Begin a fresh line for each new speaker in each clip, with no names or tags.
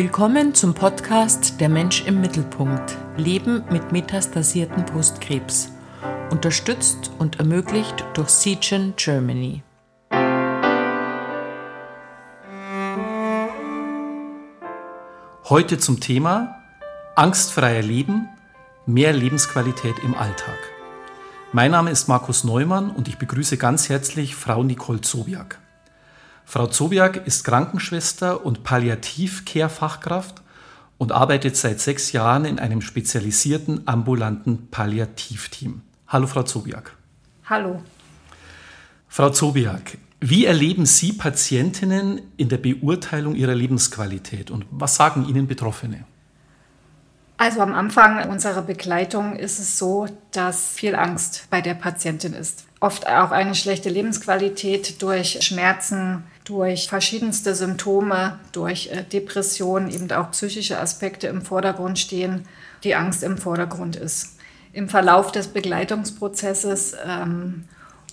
Willkommen zum Podcast Der Mensch im Mittelpunkt. Leben mit metastasierten Brustkrebs. Unterstützt und ermöglicht durch Seagen Germany.
Heute zum Thema Angstfreier Leben, mehr Lebensqualität im Alltag. Mein Name ist Markus Neumann und ich begrüße ganz herzlich Frau Nicole Zobiak. Frau Zobiak ist Krankenschwester und Palliativ-Care-Fachkraft und arbeitet seit sechs Jahren in einem spezialisierten ambulanten Palliativteam. Hallo, Frau Zobiak.
Hallo.
Frau Zobiak, wie erleben Sie Patientinnen in der Beurteilung ihrer Lebensqualität und was sagen Ihnen Betroffene?
Also am Anfang unserer Begleitung ist es so, dass viel Angst bei der Patientin ist. Oft auch eine schlechte Lebensqualität durch Schmerzen, durch verschiedenste Symptome, durch äh, Depressionen, eben auch psychische Aspekte im Vordergrund stehen, die Angst im Vordergrund ist. Im Verlauf des Begleitungsprozesses ähm,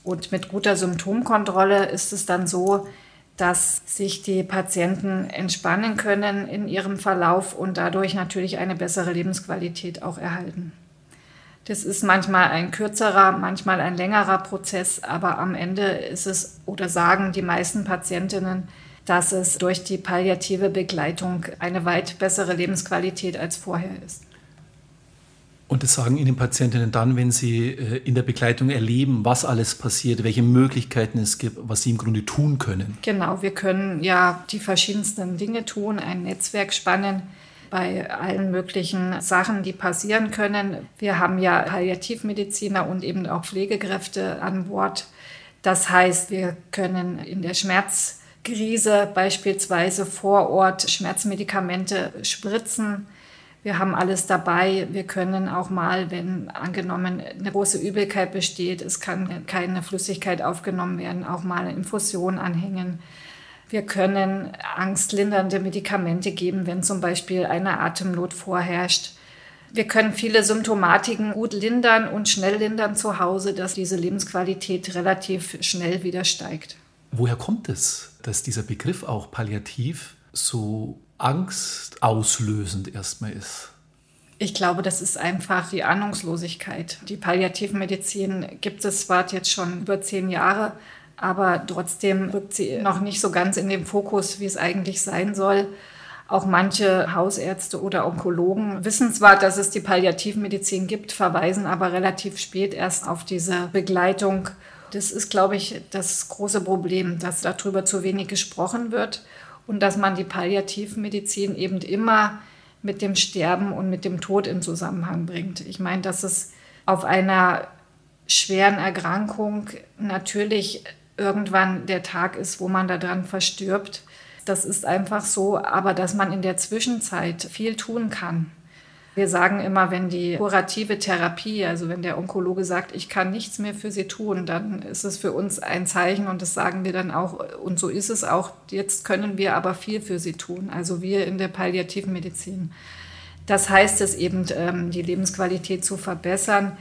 und mit guter Symptomkontrolle ist es dann so, dass sich die Patienten entspannen können in ihrem Verlauf und dadurch natürlich eine bessere Lebensqualität auch erhalten. Das ist manchmal ein kürzerer, manchmal ein längerer Prozess, aber am Ende ist es oder sagen die meisten Patientinnen, dass es durch die palliative Begleitung eine weit bessere Lebensqualität als vorher ist.
Und das sagen Ihnen Patientinnen dann, wenn Sie äh, in der Begleitung erleben, was alles passiert, welche Möglichkeiten es gibt, was Sie im Grunde tun können.
Genau, wir können ja die verschiedensten Dinge tun, ein Netzwerk spannen bei allen möglichen Sachen, die passieren können. Wir haben ja Palliativmediziner und eben auch Pflegekräfte an Bord. Das heißt, wir können in der Schmerzkrise beispielsweise vor Ort Schmerzmedikamente spritzen wir haben alles dabei. Wir können auch mal, wenn angenommen eine große Übelkeit besteht, es kann keine Flüssigkeit aufgenommen werden, auch mal eine Infusion anhängen. Wir können angstlindernde Medikamente geben, wenn zum Beispiel eine Atemnot vorherrscht. Wir können viele Symptomatiken gut lindern und schnell lindern zu Hause, dass diese Lebensqualität relativ schnell wieder steigt.
Woher kommt es, dass dieser Begriff auch palliativ so angstauslösend erstmal ist?
Ich glaube, das ist einfach die Ahnungslosigkeit. Die Palliativmedizin gibt es zwar jetzt schon über zehn Jahre, aber trotzdem rückt sie noch nicht so ganz in den Fokus, wie es eigentlich sein soll. Auch manche Hausärzte oder Onkologen wissen zwar, dass es die Palliativmedizin gibt, verweisen aber relativ spät erst auf diese Begleitung. Das ist, glaube ich, das große Problem, dass darüber zu wenig gesprochen wird und dass man die Palliativmedizin eben immer mit dem Sterben und mit dem Tod in Zusammenhang bringt. Ich meine, dass es auf einer schweren Erkrankung natürlich irgendwann der Tag ist, wo man daran verstirbt. Das ist einfach so, aber dass man in der Zwischenzeit viel tun kann. Wir sagen immer, wenn die kurative Therapie, also wenn der Onkologe sagt, ich kann nichts mehr für Sie tun, dann ist es für uns ein Zeichen und das sagen wir dann auch. Und so ist es auch. Jetzt können wir aber viel für Sie tun. Also wir in der Palliativmedizin. Das heißt es eben, ähm, die Lebensqualität zu verbessern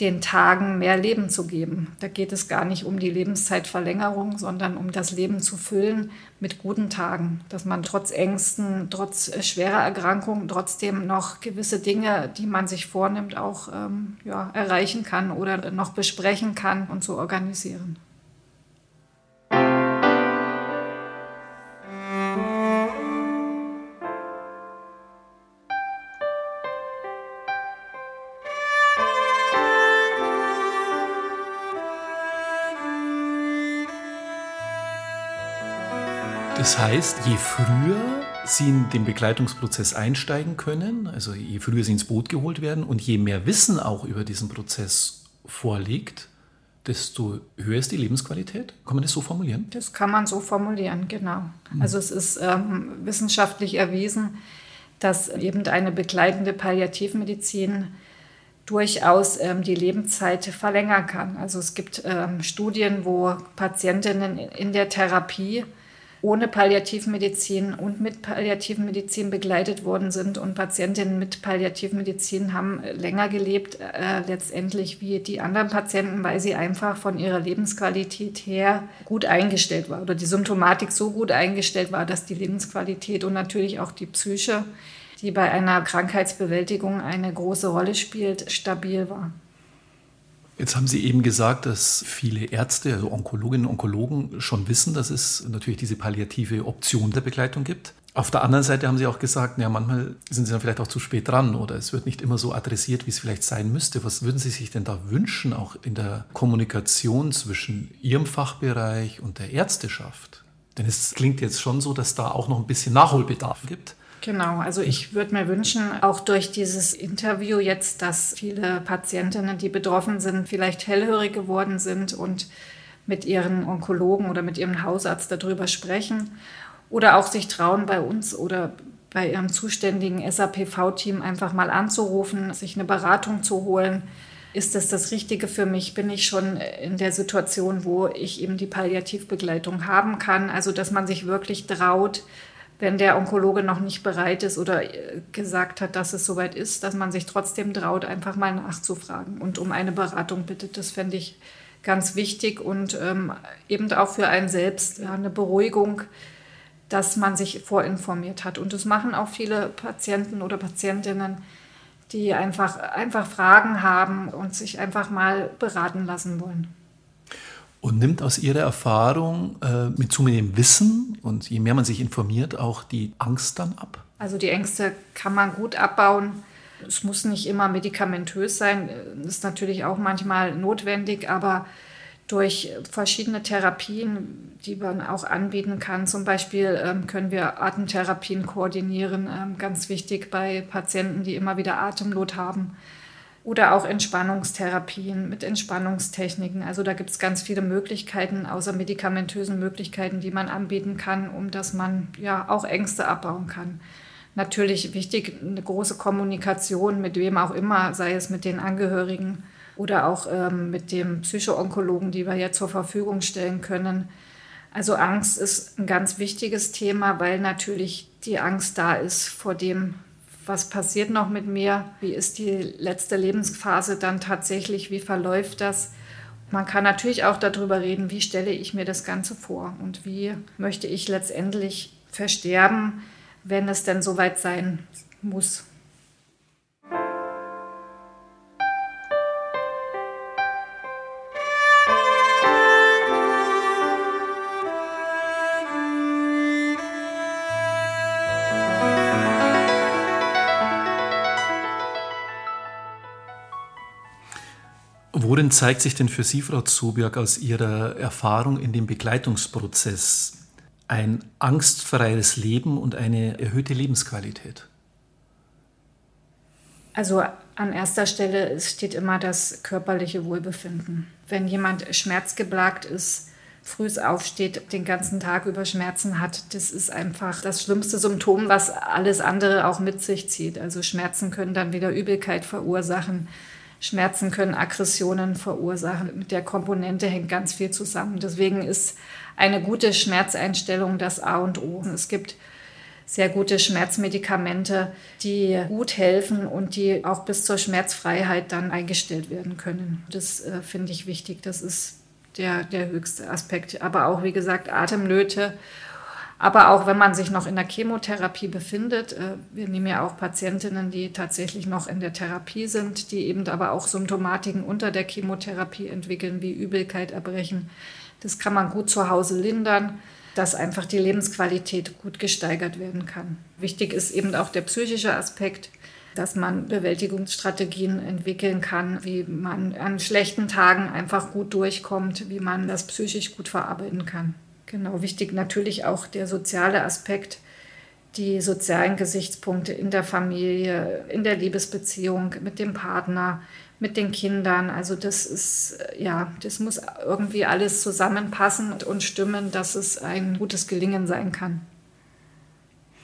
den Tagen mehr Leben zu geben. Da geht es gar nicht um die Lebenszeitverlängerung, sondern um das Leben zu füllen mit guten Tagen, dass man trotz Ängsten, trotz schwerer Erkrankungen trotzdem noch gewisse Dinge, die man sich vornimmt, auch ähm, ja, erreichen kann oder noch besprechen kann und so organisieren.
Das heißt, je früher Sie in den Begleitungsprozess einsteigen können, also je früher Sie ins Boot geholt werden und je mehr Wissen auch über diesen Prozess vorliegt, desto höher ist die Lebensqualität. Kann man das so formulieren?
Das kann man so formulieren, genau. Mhm. Also es ist ähm, wissenschaftlich erwiesen, dass eben eine begleitende Palliativmedizin durchaus ähm, die Lebenszeit verlängern kann. Also es gibt ähm, Studien, wo Patientinnen in der Therapie ohne Palliativmedizin und mit Palliativmedizin begleitet worden sind. Und Patientinnen mit Palliativmedizin haben länger gelebt, äh, letztendlich wie die anderen Patienten, weil sie einfach von ihrer Lebensqualität her gut eingestellt war oder die Symptomatik so gut eingestellt war, dass die Lebensqualität und natürlich auch die Psyche, die bei einer Krankheitsbewältigung eine große Rolle spielt, stabil war.
Jetzt haben Sie eben gesagt, dass viele Ärzte, also Onkologinnen und Onkologen, schon wissen, dass es natürlich diese palliative Option der Begleitung gibt. Auf der anderen Seite haben Sie auch gesagt, ja, manchmal sind Sie dann vielleicht auch zu spät dran oder es wird nicht immer so adressiert, wie es vielleicht sein müsste. Was würden Sie sich denn da wünschen, auch in der Kommunikation zwischen Ihrem Fachbereich und der Ärzteschaft? Denn es klingt jetzt schon so, dass da auch noch ein bisschen Nachholbedarf gibt.
Genau, also ich würde mir wünschen, auch durch dieses Interview jetzt, dass viele Patientinnen, die betroffen sind, vielleicht hellhörig geworden sind und mit ihren Onkologen oder mit ihrem Hausarzt darüber sprechen oder auch sich trauen, bei uns oder bei ihrem zuständigen SAPV-Team einfach mal anzurufen, sich eine Beratung zu holen. Ist das das Richtige für mich? Bin ich schon in der Situation, wo ich eben die Palliativbegleitung haben kann? Also, dass man sich wirklich traut, wenn der Onkologe noch nicht bereit ist oder äh, gesagt hat, dass es soweit ist, dass man sich trotzdem traut, einfach mal nachzufragen und um eine Beratung bittet. Das fände ich ganz wichtig und ähm, eben auch für einen selbst ja, eine Beruhigung, dass man sich vorinformiert hat. Und das machen auch viele Patienten oder Patientinnen, die einfach, einfach Fragen haben und sich einfach mal beraten lassen wollen
und nimmt aus ihrer Erfahrung äh, mit zunehmendem Wissen und je mehr man sich informiert, auch die Angst dann ab?
Also die Ängste kann man gut abbauen. Es muss nicht immer medikamentös sein, das ist natürlich auch manchmal notwendig, aber durch verschiedene Therapien, die man auch anbieten kann. Zum Beispiel ähm, können wir Atemtherapien koordinieren, ähm, ganz wichtig bei Patienten, die immer wieder Atemnot haben oder auch Entspannungstherapien mit Entspannungstechniken. Also da gibt es ganz viele Möglichkeiten, außer medikamentösen Möglichkeiten, die man anbieten kann, um dass man ja auch Ängste abbauen kann. Natürlich wichtig, eine große Kommunikation mit wem auch immer, sei es mit den Angehörigen oder auch ähm, mit dem Psychoonkologen, die wir ja zur Verfügung stellen können. Also Angst ist ein ganz wichtiges Thema, weil natürlich die Angst da ist vor dem, was passiert noch mit mir, wie ist die letzte Lebensphase dann tatsächlich, wie verläuft das. Man kann natürlich auch darüber reden, wie stelle ich mir das Ganze vor und wie möchte ich letztendlich versterben, wenn es denn soweit sein muss.
Worin zeigt sich denn für Sie, Frau Zuberg, aus Ihrer Erfahrung in dem Begleitungsprozess ein angstfreies Leben und eine erhöhte Lebensqualität?
Also an erster Stelle steht immer das körperliche Wohlbefinden. Wenn jemand schmerzgeplagt ist, früh aufsteht, den ganzen Tag über Schmerzen hat, das ist einfach das schlimmste Symptom, was alles andere auch mit sich zieht. Also Schmerzen können dann wieder Übelkeit verursachen Schmerzen können Aggressionen verursachen. Mit der Komponente hängt ganz viel zusammen. Deswegen ist eine gute Schmerzeinstellung das A und O. Es gibt sehr gute Schmerzmedikamente, die gut helfen und die auch bis zur Schmerzfreiheit dann eingestellt werden können. Das äh, finde ich wichtig. Das ist der, der höchste Aspekt. Aber auch, wie gesagt, Atemnöte aber auch wenn man sich noch in der Chemotherapie befindet, äh, wir nehmen ja auch Patientinnen, die tatsächlich noch in der Therapie sind, die eben aber auch Symptomatiken unter der Chemotherapie entwickeln, wie Übelkeit, Erbrechen. Das kann man gut zu Hause lindern, dass einfach die Lebensqualität gut gesteigert werden kann. Wichtig ist eben auch der psychische Aspekt, dass man Bewältigungsstrategien entwickeln kann, wie man an schlechten Tagen einfach gut durchkommt, wie man das psychisch gut verarbeiten kann. Genau, wichtig natürlich auch der soziale Aspekt, die sozialen Gesichtspunkte in der Familie, in der Liebesbeziehung, mit dem Partner, mit den Kindern. Also das ist, ja, das muss irgendwie alles zusammenpassen und stimmen, dass es ein gutes Gelingen sein kann.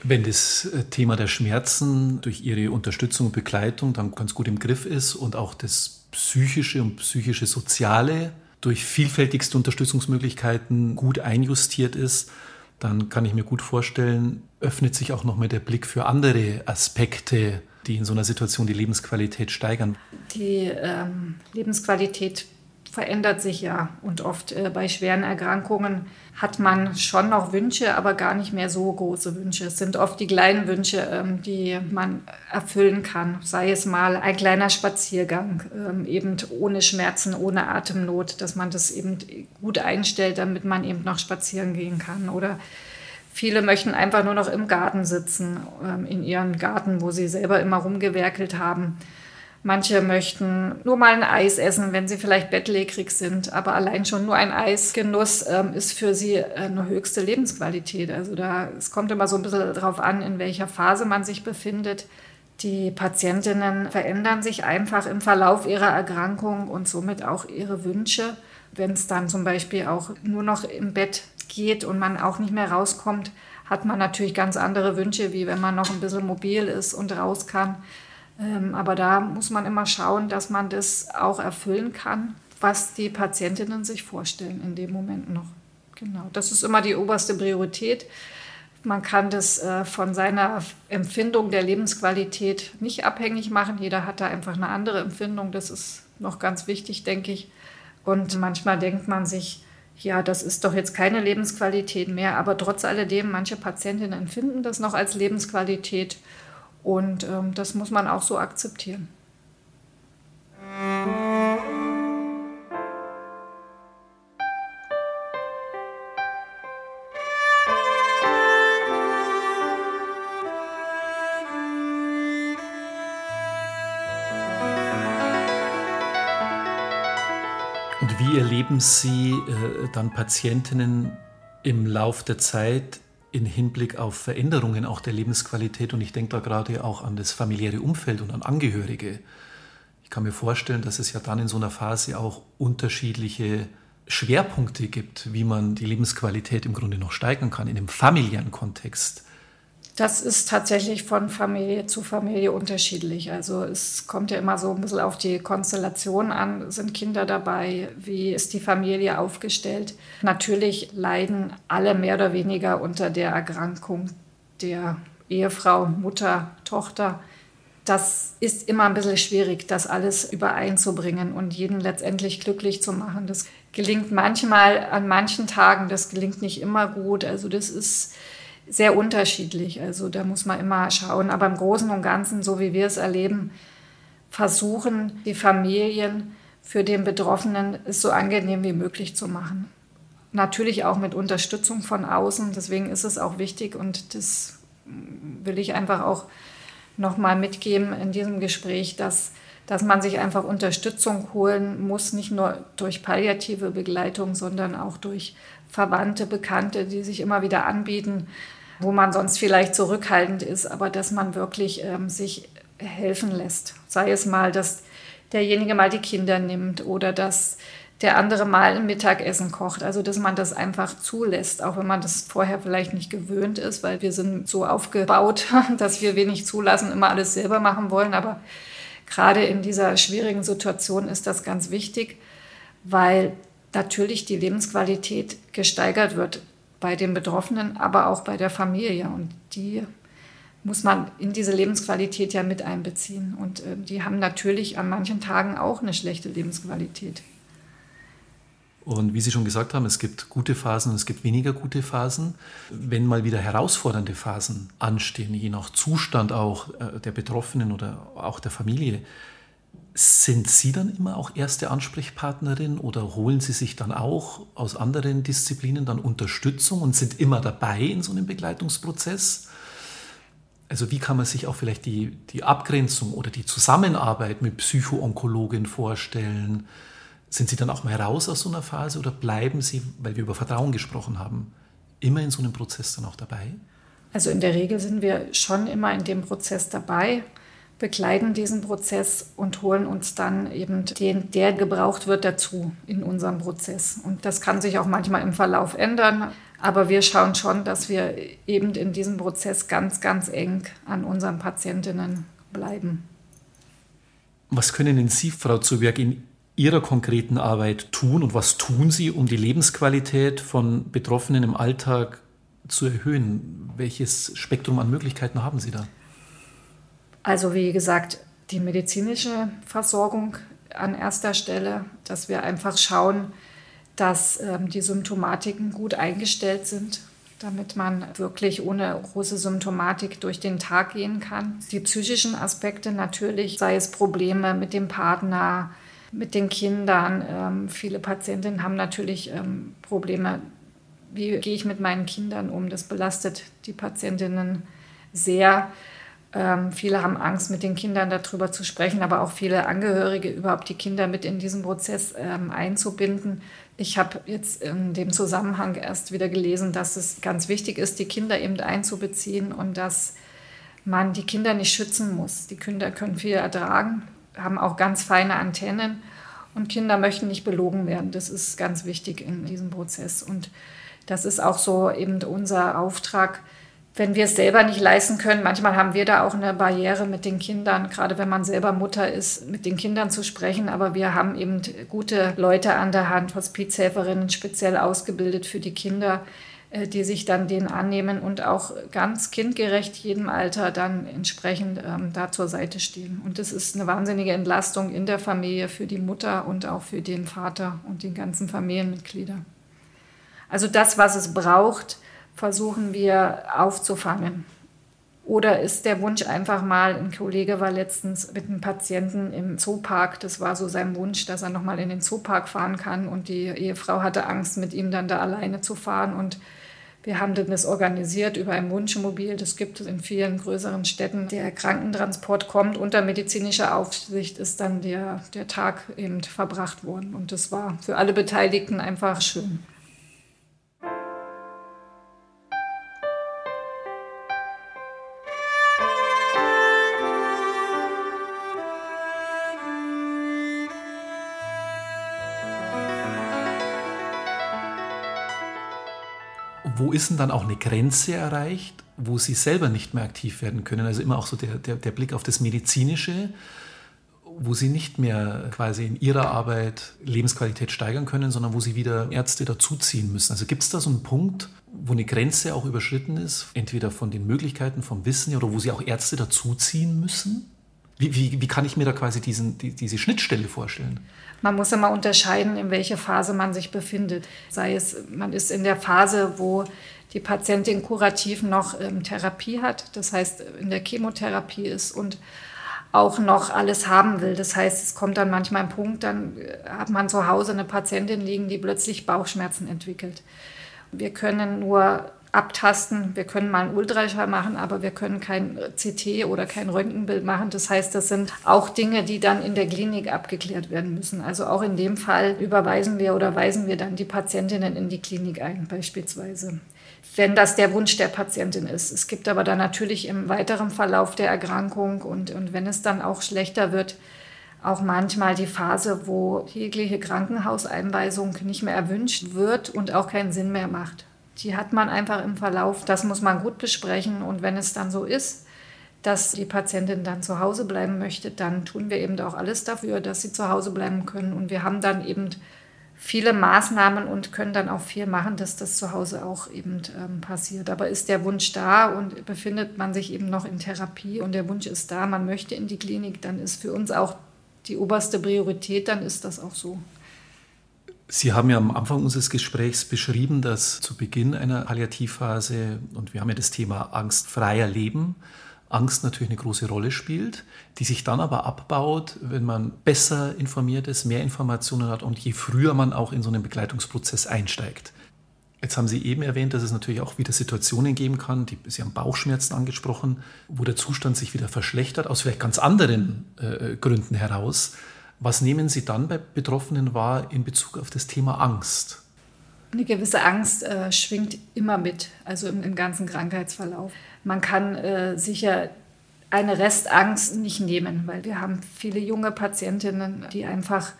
Wenn das äh, Thema der Schmerzen durch Ihre Unterstützung und Begleitung dann ganz gut im Griff ist und auch das psychische und psychische Soziale durch vielfältigste Unterstützungsmöglichkeiten gut einjustiert ist, dann kann ich mir gut vorstellen, öffnet sich auch nochmal der Blick für andere Aspekte, die in so einer Situation die Lebensqualität steigern.
Die ähm, Lebensqualität verändert sich ja und oft äh, bei schweren Erkrankungen hat man schon noch Wünsche, aber gar nicht mehr so große Wünsche. Es sind oft die kleinen Wünsche, ähm, die man erfüllen kann. Sei es mal ein kleiner Spaziergang, ähm, eben ohne Schmerzen, ohne Atemnot, dass man das eben gut einstellt, damit man eben noch spazieren gehen kann. Oder viele möchten einfach nur noch im Garten sitzen, ähm, in ihren Garten, wo sie selber immer rumgewerkelt haben. Manche möchten nur mal ein Eis essen, wenn sie vielleicht bettlägerig sind. Aber allein schon nur ein Eisgenuss ähm, ist für sie äh, eine höchste Lebensqualität. Also da, es kommt immer so ein bisschen darauf an, in welcher Phase man sich befindet. Die Patientinnen verändern sich einfach im Verlauf ihrer Erkrankung und somit auch ihre Wünsche. Wenn es dann zum Beispiel auch nur noch im Bett geht und man auch nicht mehr rauskommt, hat man natürlich ganz andere Wünsche, wie wenn man noch ein bisschen mobil ist und raus kann. Ähm, aber da muss man immer schauen, dass man das auch erfüllen kann, was die Patientinnen sich vorstellen in dem Moment noch. Genau, das ist immer die oberste Priorität. Man kann das äh, von seiner Empfindung der Lebensqualität nicht abhängig machen. Jeder hat da einfach eine andere Empfindung. Das ist noch ganz wichtig, denke ich. Und manchmal denkt man sich, ja, das ist doch jetzt keine Lebensqualität mehr. Aber trotz alledem, manche Patientinnen empfinden das noch als Lebensqualität. Und ähm, das muss man auch so akzeptieren.
Und wie erleben Sie äh, dann Patientinnen im Lauf der Zeit in Hinblick auf Veränderungen auch der Lebensqualität und ich denke da gerade auch an das familiäre Umfeld und an Angehörige. Ich kann mir vorstellen, dass es ja dann in so einer Phase auch unterschiedliche Schwerpunkte gibt, wie man die Lebensqualität im Grunde noch steigern kann in einem familiären Kontext.
Das ist tatsächlich von Familie zu Familie unterschiedlich. Also es kommt ja immer so ein bisschen auf die Konstellation an. Sind Kinder dabei? Wie ist die Familie aufgestellt? Natürlich leiden alle mehr oder weniger unter der Erkrankung der Ehefrau, Mutter, Tochter. Das ist immer ein bisschen schwierig, das alles übereinzubringen und jeden letztendlich glücklich zu machen. Das gelingt manchmal an manchen Tagen, das gelingt nicht immer gut. Also das ist sehr unterschiedlich. Also da muss man immer schauen. Aber im Großen und Ganzen, so wie wir es erleben, versuchen die Familien für den Betroffenen es so angenehm wie möglich zu machen. Natürlich auch mit Unterstützung von außen. Deswegen ist es auch wichtig und das will ich einfach auch nochmal mitgeben in diesem Gespräch, dass, dass man sich einfach Unterstützung holen muss, nicht nur durch palliative Begleitung, sondern auch durch Verwandte, Bekannte, die sich immer wieder anbieten, wo man sonst vielleicht zurückhaltend ist, aber dass man wirklich ähm, sich helfen lässt. Sei es mal, dass derjenige mal die Kinder nimmt oder dass der andere mal ein Mittagessen kocht. Also dass man das einfach zulässt, auch wenn man das vorher vielleicht nicht gewöhnt ist, weil wir sind so aufgebaut, dass wir wenig zulassen, immer alles selber machen wollen. Aber gerade in dieser schwierigen Situation ist das ganz wichtig, weil natürlich die Lebensqualität gesteigert wird bei den Betroffenen, aber auch bei der Familie. Und die muss man in diese Lebensqualität ja mit einbeziehen. Und äh, die haben natürlich an manchen Tagen auch eine schlechte Lebensqualität.
Und wie Sie schon gesagt haben, es gibt gute Phasen und es gibt weniger gute Phasen. Wenn mal wieder herausfordernde Phasen anstehen, je nach Zustand auch äh, der Betroffenen oder auch der Familie, sind Sie dann immer auch erste Ansprechpartnerin oder holen Sie sich dann auch aus anderen Disziplinen dann Unterstützung und sind immer dabei in so einem Begleitungsprozess? Also wie kann man sich auch vielleicht die, die Abgrenzung oder die Zusammenarbeit mit Psychoonkologen vorstellen? Sind Sie dann auch mal raus aus so einer Phase oder bleiben Sie, weil wir über Vertrauen gesprochen haben, immer in so einem Prozess dann auch dabei?
Also in der Regel sind wir schon immer in dem Prozess dabei begleiten diesen Prozess und holen uns dann eben den, der gebraucht wird, dazu in unserem Prozess. Und das kann sich auch manchmal im Verlauf ändern, aber wir schauen schon, dass wir eben in diesem Prozess ganz, ganz eng an unseren Patientinnen bleiben.
Was können denn Sie, Frau Zuberg, in Ihrer konkreten Arbeit tun und was tun Sie, um die Lebensqualität von Betroffenen im Alltag zu erhöhen? Welches Spektrum an Möglichkeiten haben Sie da?
Also wie gesagt, die medizinische Versorgung an erster Stelle, dass wir einfach schauen, dass ähm, die Symptomatiken gut eingestellt sind, damit man wirklich ohne große Symptomatik durch den Tag gehen kann. Die psychischen Aspekte natürlich, sei es Probleme mit dem Partner, mit den Kindern. Ähm, viele Patientinnen haben natürlich ähm, Probleme, wie gehe ich mit meinen Kindern um. Das belastet die Patientinnen sehr. Ähm, viele haben Angst, mit den Kindern darüber zu sprechen, aber auch viele Angehörige überhaupt die Kinder mit in diesen Prozess ähm, einzubinden. Ich habe jetzt in dem Zusammenhang erst wieder gelesen, dass es ganz wichtig ist, die Kinder eben einzubeziehen und dass man die Kinder nicht schützen muss. Die Kinder können viel ertragen, haben auch ganz feine Antennen und Kinder möchten nicht belogen werden. Das ist ganz wichtig in diesem Prozess. Und das ist auch so eben unser Auftrag, wenn wir es selber nicht leisten können, manchmal haben wir da auch eine Barriere mit den Kindern, gerade wenn man selber Mutter ist, mit den Kindern zu sprechen. Aber wir haben eben gute Leute an der Hand, Hospizhelferinnen speziell ausgebildet für die Kinder, die sich dann denen annehmen und auch ganz kindgerecht jedem Alter dann entsprechend ähm, da zur Seite stehen. Und das ist eine wahnsinnige Entlastung in der Familie für die Mutter und auch für den Vater und die ganzen Familienmitglieder. Also das, was es braucht, versuchen wir aufzufangen. Oder ist der Wunsch einfach mal, ein Kollege war letztens mit einem Patienten im Zoopark, das war so sein Wunsch, dass er nochmal in den Zoopark fahren kann und die Ehefrau hatte Angst, mit ihm dann da alleine zu fahren und wir haben das organisiert über ein Wunschmobil. Das gibt es in vielen größeren Städten. Der Krankentransport kommt unter medizinischer Aufsicht, ist dann der, der Tag eben verbracht worden. Und das war für alle Beteiligten einfach schön.
Ist denn dann auch eine Grenze erreicht, wo sie selber nicht mehr aktiv werden können? Also immer auch so der, der, der Blick auf das Medizinische, wo sie nicht mehr quasi in ihrer Arbeit Lebensqualität steigern können, sondern wo sie wieder Ärzte dazuziehen müssen. Also gibt es da so einen Punkt, wo eine Grenze auch überschritten ist, entweder von den Möglichkeiten, vom Wissen oder wo sie auch Ärzte dazuziehen müssen? Wie, wie, wie kann ich mir da quasi diesen, die, diese Schnittstelle vorstellen?
Man muss immer unterscheiden, in welcher Phase man sich befindet. Sei es, man ist in der Phase, wo die Patientin kurativ noch ähm, Therapie hat, das heißt in der Chemotherapie ist und auch noch alles haben will. Das heißt, es kommt dann manchmal ein Punkt, dann äh, hat man zu Hause eine Patientin liegen, die plötzlich Bauchschmerzen entwickelt. Wir können nur abtasten. Wir können mal einen Ultraschall machen, aber wir können kein CT oder kein Röntgenbild machen. Das heißt, das sind auch Dinge, die dann in der Klinik abgeklärt werden müssen. Also auch in dem Fall überweisen wir oder weisen wir dann die Patientinnen in die Klinik ein, beispielsweise. Wenn das der Wunsch der Patientin ist. Es gibt aber dann natürlich im weiteren Verlauf der Erkrankung und, und wenn es dann auch schlechter wird, auch manchmal die Phase, wo jegliche Krankenhauseinweisung nicht mehr erwünscht wird und auch keinen Sinn mehr macht die hat man einfach im Verlauf. Das muss man gut besprechen. Und wenn es dann so ist, dass die Patientin dann zu Hause bleiben möchte, dann tun wir eben auch alles dafür, dass sie zu Hause bleiben können. Und wir haben dann eben viele Maßnahmen und können dann auch viel machen, dass das zu Hause auch eben ähm, passiert. Aber ist der Wunsch da und befindet man sich eben noch in Therapie und der Wunsch ist da, man möchte in die Klinik, dann ist für uns auch die oberste Priorität, dann ist das auch so.
Sie haben ja am Anfang unseres Gesprächs beschrieben, dass zu Beginn einer Palliativphase, und wir haben ja das Thema angstfreier Leben, Angst natürlich eine große Rolle spielt, die sich dann aber abbaut, wenn man besser informiert ist, mehr Informationen hat und je früher man auch in so einen Begleitungsprozess einsteigt. Jetzt haben Sie eben erwähnt, dass es natürlich auch wieder Situationen geben kann, die, Sie haben Bauchschmerzen angesprochen, wo der Zustand sich wieder verschlechtert, aus vielleicht ganz anderen äh, Gründen heraus. Was nehmen Sie dann bei Betroffenen wahr in Bezug auf das Thema Angst?
Eine gewisse Angst äh, schwingt immer mit, also im, im, ganzen Krankheitsverlauf. Man kann äh, sicher eine Restangst nicht nehmen, weil wir haben viele junge Patientinnen, die einfach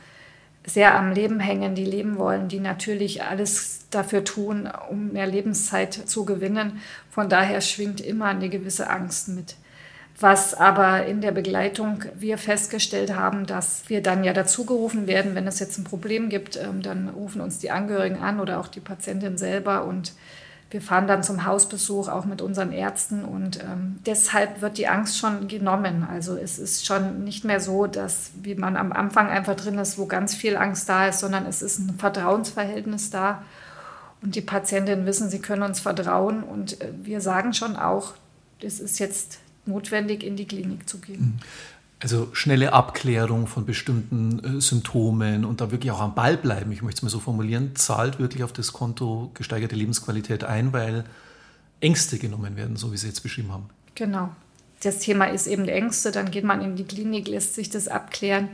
sehr am Leben hängen, die leben wollen, die natürlich alles dafür tun, um mehr Lebenszeit zu gewinnen. Von daher schwingt immer eine gewisse Angst mit. Was aber in der Begleitung wir festgestellt haben, dass wir dann ja dazugerufen werden, wenn es jetzt ein Problem gibt, ähm, dann rufen uns die Angehörigen an oder auch die Patientin selber und Wir fahren dann zum Hausbesuch auch mit unseren Ärzten und ähm, deshalb wird die Angst schon genommen. Also es ist schon nicht mehr so, dass wie man am Anfang einfach drin ist, wo ganz viel Angst da ist, sondern es ist ein Vertrauensverhältnis da. Und die Patientinnen wissen, sie können uns vertrauen. Und äh, wir sagen schon auch, es ist jetzt notwendig, in die Klinik zu gehen. Mhm.
Also schnelle Abklärung von bestimmten äh, Symptomen und da wirklich auch am Ball bleiben, ich möchte es mal so formulieren, zahlt wirklich auf das Konto gesteigerte Lebensqualität ein, weil Ängste genommen werden, so wie Sie jetzt beschrieben haben.
Genau. Das Thema ist eben Ängste, dann geht man in die Klinik, lässt sich das abklären.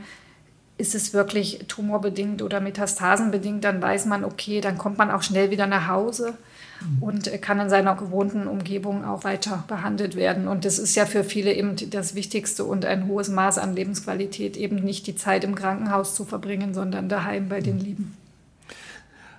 Ist es wirklich tumorbedingt oder metastasenbedingt, dann weiß man, okay, dann kommt man auch schnell wieder nach Hause und kann in seiner gewohnten Umgebung auch weiter behandelt werden. Und das ist ja für viele eben das Wichtigste und ein hohes Maß an Lebensqualität, eben nicht die Zeit im Krankenhaus zu verbringen, sondern daheim bei den Lieben.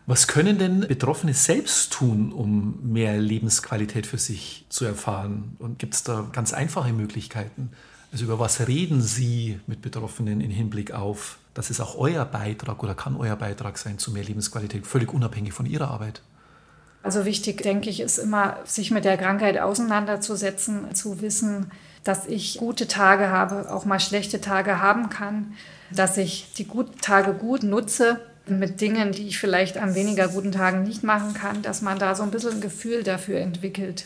Was können denn Betroffene selbst tun, um mehr Lebensqualität für sich zu erfahren? Und gibt es da ganz einfache Möglichkeiten? Also über was reden Sie mit Betroffenen im Hinblick auf, das ist auch euer Beitrag oder kann euer Beitrag sein zu mehr Lebensqualität, völlig unabhängig von Ihrer Arbeit?
Also wichtig, denke ich, ist immer, sich mit der Krankheit auseinanderzusetzen, zu wissen, dass ich gute Tage habe, auch mal schlechte Tage haben kann, dass ich die guten Tage gut nutze mit Dingen, die ich vielleicht an weniger guten Tagen nicht machen kann, dass man da so ein bisschen ein Gefühl dafür entwickelt.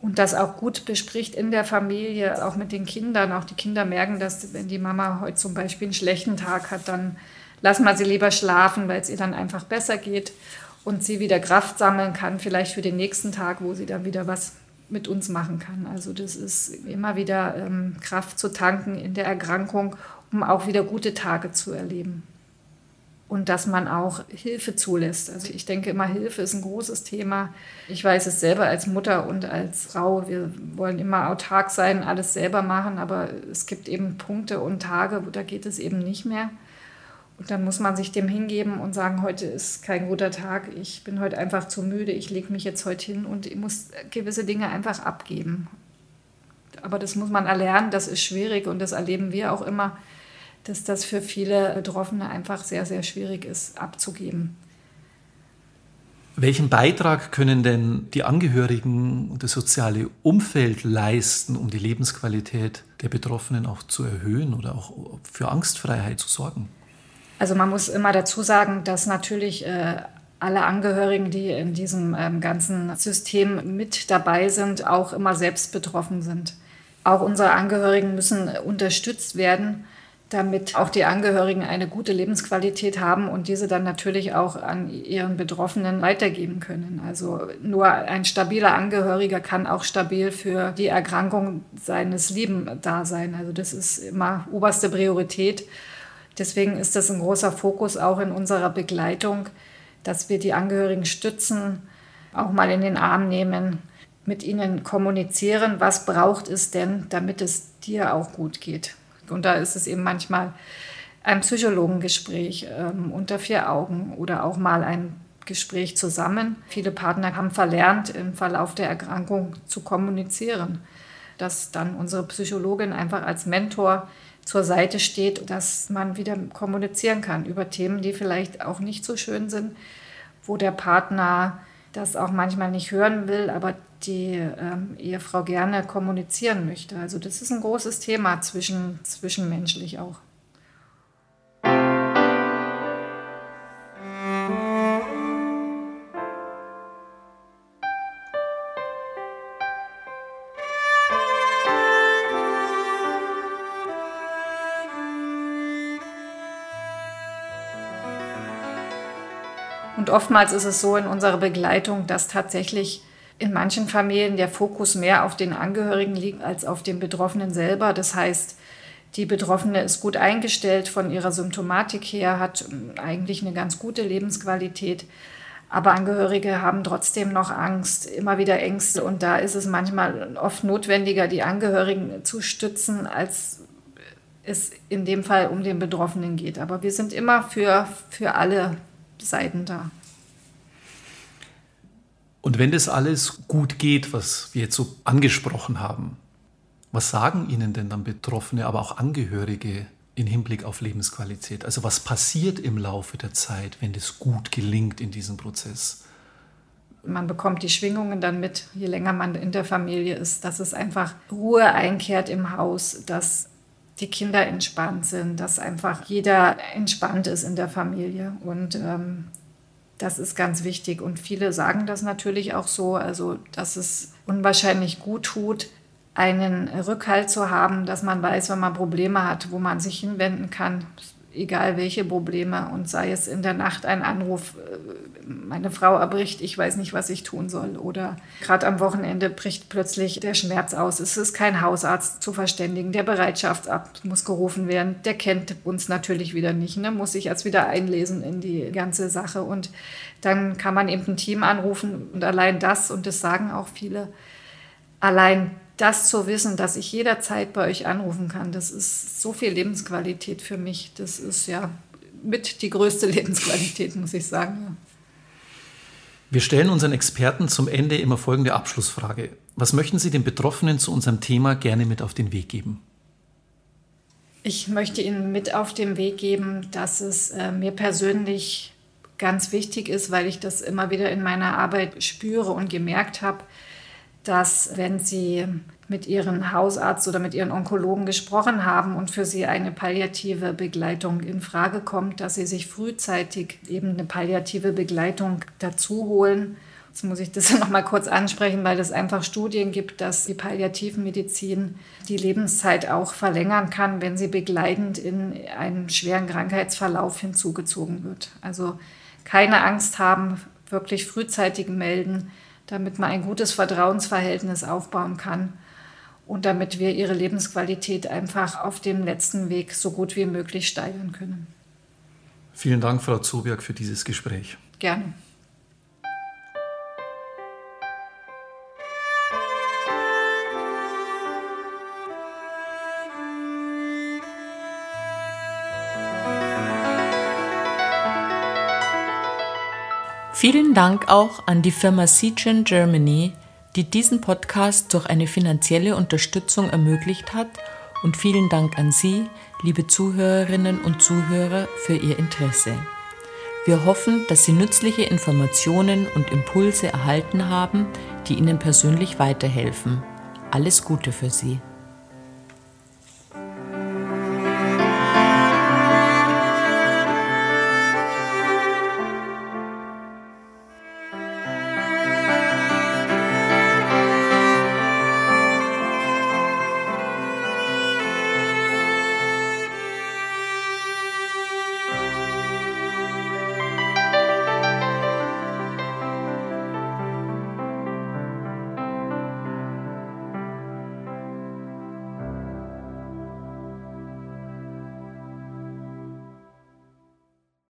Und das auch gut bespricht in der Familie, auch mit den Kindern. Auch die Kinder merken, dass wenn die Mama heute zum Beispiel einen schlechten Tag hat, dann lassen wir sie lieber schlafen, weil es ihr dann einfach besser geht und sie wieder Kraft sammeln kann, vielleicht für den nächsten Tag, wo sie dann wieder was mit uns machen kann. Also das ist immer wieder ähm, Kraft zu tanken in der Erkrankung, um auch wieder gute Tage zu erleben. Und dass man auch Hilfe zulässt. Also ich denke immer, Hilfe ist ein großes Thema. Ich weiß es selber als Mutter und als Frau. Wir wollen immer autark sein, alles selber machen, aber es gibt eben Punkte und Tage, wo da geht es eben nicht mehr. Und dann muss man sich dem hingeben und sagen, heute ist kein guter Tag, ich bin heute einfach zu müde, ich lege mich jetzt heute hin und ich muss gewisse Dinge einfach abgeben. Aber das muss man erlernen, das ist schwierig und das erleben wir auch immer, dass das für viele Betroffene einfach sehr, sehr schwierig ist, abzugeben.
Welchen Beitrag können denn die Angehörigen und das soziale Umfeld leisten, um die Lebensqualität der Betroffenen auch zu erhöhen oder auch für Angstfreiheit zu sorgen?
Also man muss immer dazu sagen, dass natürlich äh, alle Angehörigen, die in diesem ähm, ganzen System mit dabei sind, auch immer selbst betroffen sind. Auch unsere Angehörigen müssen unterstützt werden, damit auch die Angehörigen eine gute Lebensqualität haben und diese dann natürlich auch an ihren Betroffenen weitergeben können. Also nur ein stabiler Angehöriger kann auch stabil für die Erkrankung seines Lieben da sein. Also das ist immer oberste Priorität. Deswegen ist das ein großer Fokus auch in unserer Begleitung, dass wir die Angehörigen stützen, auch mal in den Arm nehmen, mit ihnen kommunizieren, was braucht es denn, damit es dir auch gut geht. Und da ist es eben manchmal ein Psychologengespräch ähm, unter vier Augen oder auch mal ein Gespräch zusammen. Viele Partner haben verlernt, im Verlauf der Erkrankung zu kommunizieren, dass dann unsere Psychologin einfach als Mentor zur Seite steht, dass man wieder kommunizieren kann über Themen, die vielleicht auch nicht so schön sind, wo der Partner das auch manchmal nicht hören will, aber die ähm, Ehefrau gerne kommunizieren möchte. Also das ist ein großes Thema zwischen, zwischenmenschlich auch. Oftmals ist es so in unserer Begleitung, dass tatsächlich in manchen Familien der Fokus mehr auf den Angehörigen liegt als auf den Betroffenen selber. Das heißt, die Betroffene ist gut eingestellt von ihrer Symptomatik her, hat eigentlich eine ganz gute Lebensqualität. Aber Angehörige haben trotzdem noch Angst, immer wieder Ängste. Und da ist es manchmal oft notwendiger, die Angehörigen zu stützen, als es in dem Fall um den Betroffenen geht. Aber wir sind immer für, für alle Seiten da.
Und wenn das alles gut geht, was wir jetzt so angesprochen haben, was sagen Ihnen denn dann Betroffene, aber auch Angehörige im Hinblick auf Lebensqualität? Also was passiert im Laufe der Zeit, wenn das gut gelingt in diesem Prozess?
Man bekommt die Schwingungen dann mit, je länger man in der Familie ist, dass es einfach Ruhe einkehrt im Haus, dass die Kinder entspannt sind, dass einfach jeder entspannt ist in der Familie. Und ähm, das ist ganz wichtig. Und viele sagen das natürlich auch so, also dass es unwahrscheinlich gut tut, einen Rückhalt zu haben, dass man weiß, wenn man Probleme hat, wo man sich hinwenden kann egal welche Probleme und sei es in der Nacht ein Anruf, äh, meine Frau erbricht, ich weiß nicht, was ich tun soll oder gerade am Wochenende bricht plötzlich der Schmerz aus. Es ist kein Hausarzt zu verständigen, der Bereitschaftsamt muss gerufen werden, der kennt uns natürlich wieder nicht, ne? muss sich jetzt wieder einlesen in die ganze Sache und dann kann man eben ein Team anrufen und allein das, und das sagen auch viele, allein das zu wissen, dass ich jederzeit bei euch anrufen kann, das ist so viel Lebensqualität für mich. Das ist ja mit die größte Lebensqualität, muss ich sagen. Ja.
Wir stellen unseren Experten zum Ende immer folgende Abschlussfrage. Was möchten Sie den Betroffenen zu unserem Thema gerne mit auf den Weg geben?
Ich möchte Ihnen mit auf den Weg geben, dass es äh, mir persönlich ganz wichtig ist, weil ich das immer wieder in meiner Arbeit spüre und gemerkt habe, dass wenn Sie mit Ihrem Hausarzt oder mit Ihren Onkologen gesprochen haben und für Sie eine palliative Begleitung in Frage kommt, dass Sie sich frühzeitig eben eine palliative Begleitung dazu holen. Jetzt muss ich das noch mal kurz ansprechen, weil es einfach Studien gibt, dass die Palliativmedizin die Lebenszeit auch verlängern kann, wenn sie begleitend in einen schweren Krankheitsverlauf hinzugezogen wird. Also keine Angst haben, wirklich frühzeitig melden damit man ein gutes Vertrauensverhältnis aufbauen kann und damit wir ihre Lebensqualität einfach auf dem letzten Weg so gut wie möglich steigern können.
Vielen Dank, Frau Zoberg, für dieses Gespräch.
Gerne.
Vielen Dank auch an die Firma Seagen Germany, die diesen Podcast durch eine finanzielle Unterstützung ermöglicht hat und vielen Dank an Sie, liebe Zuhörerinnen und Zuhörer, für Ihr Interesse. Wir hoffen, dass Sie nützliche Informationen und Impulse erhalten haben, die Ihnen persönlich weiterhelfen. Alles Gute für Sie.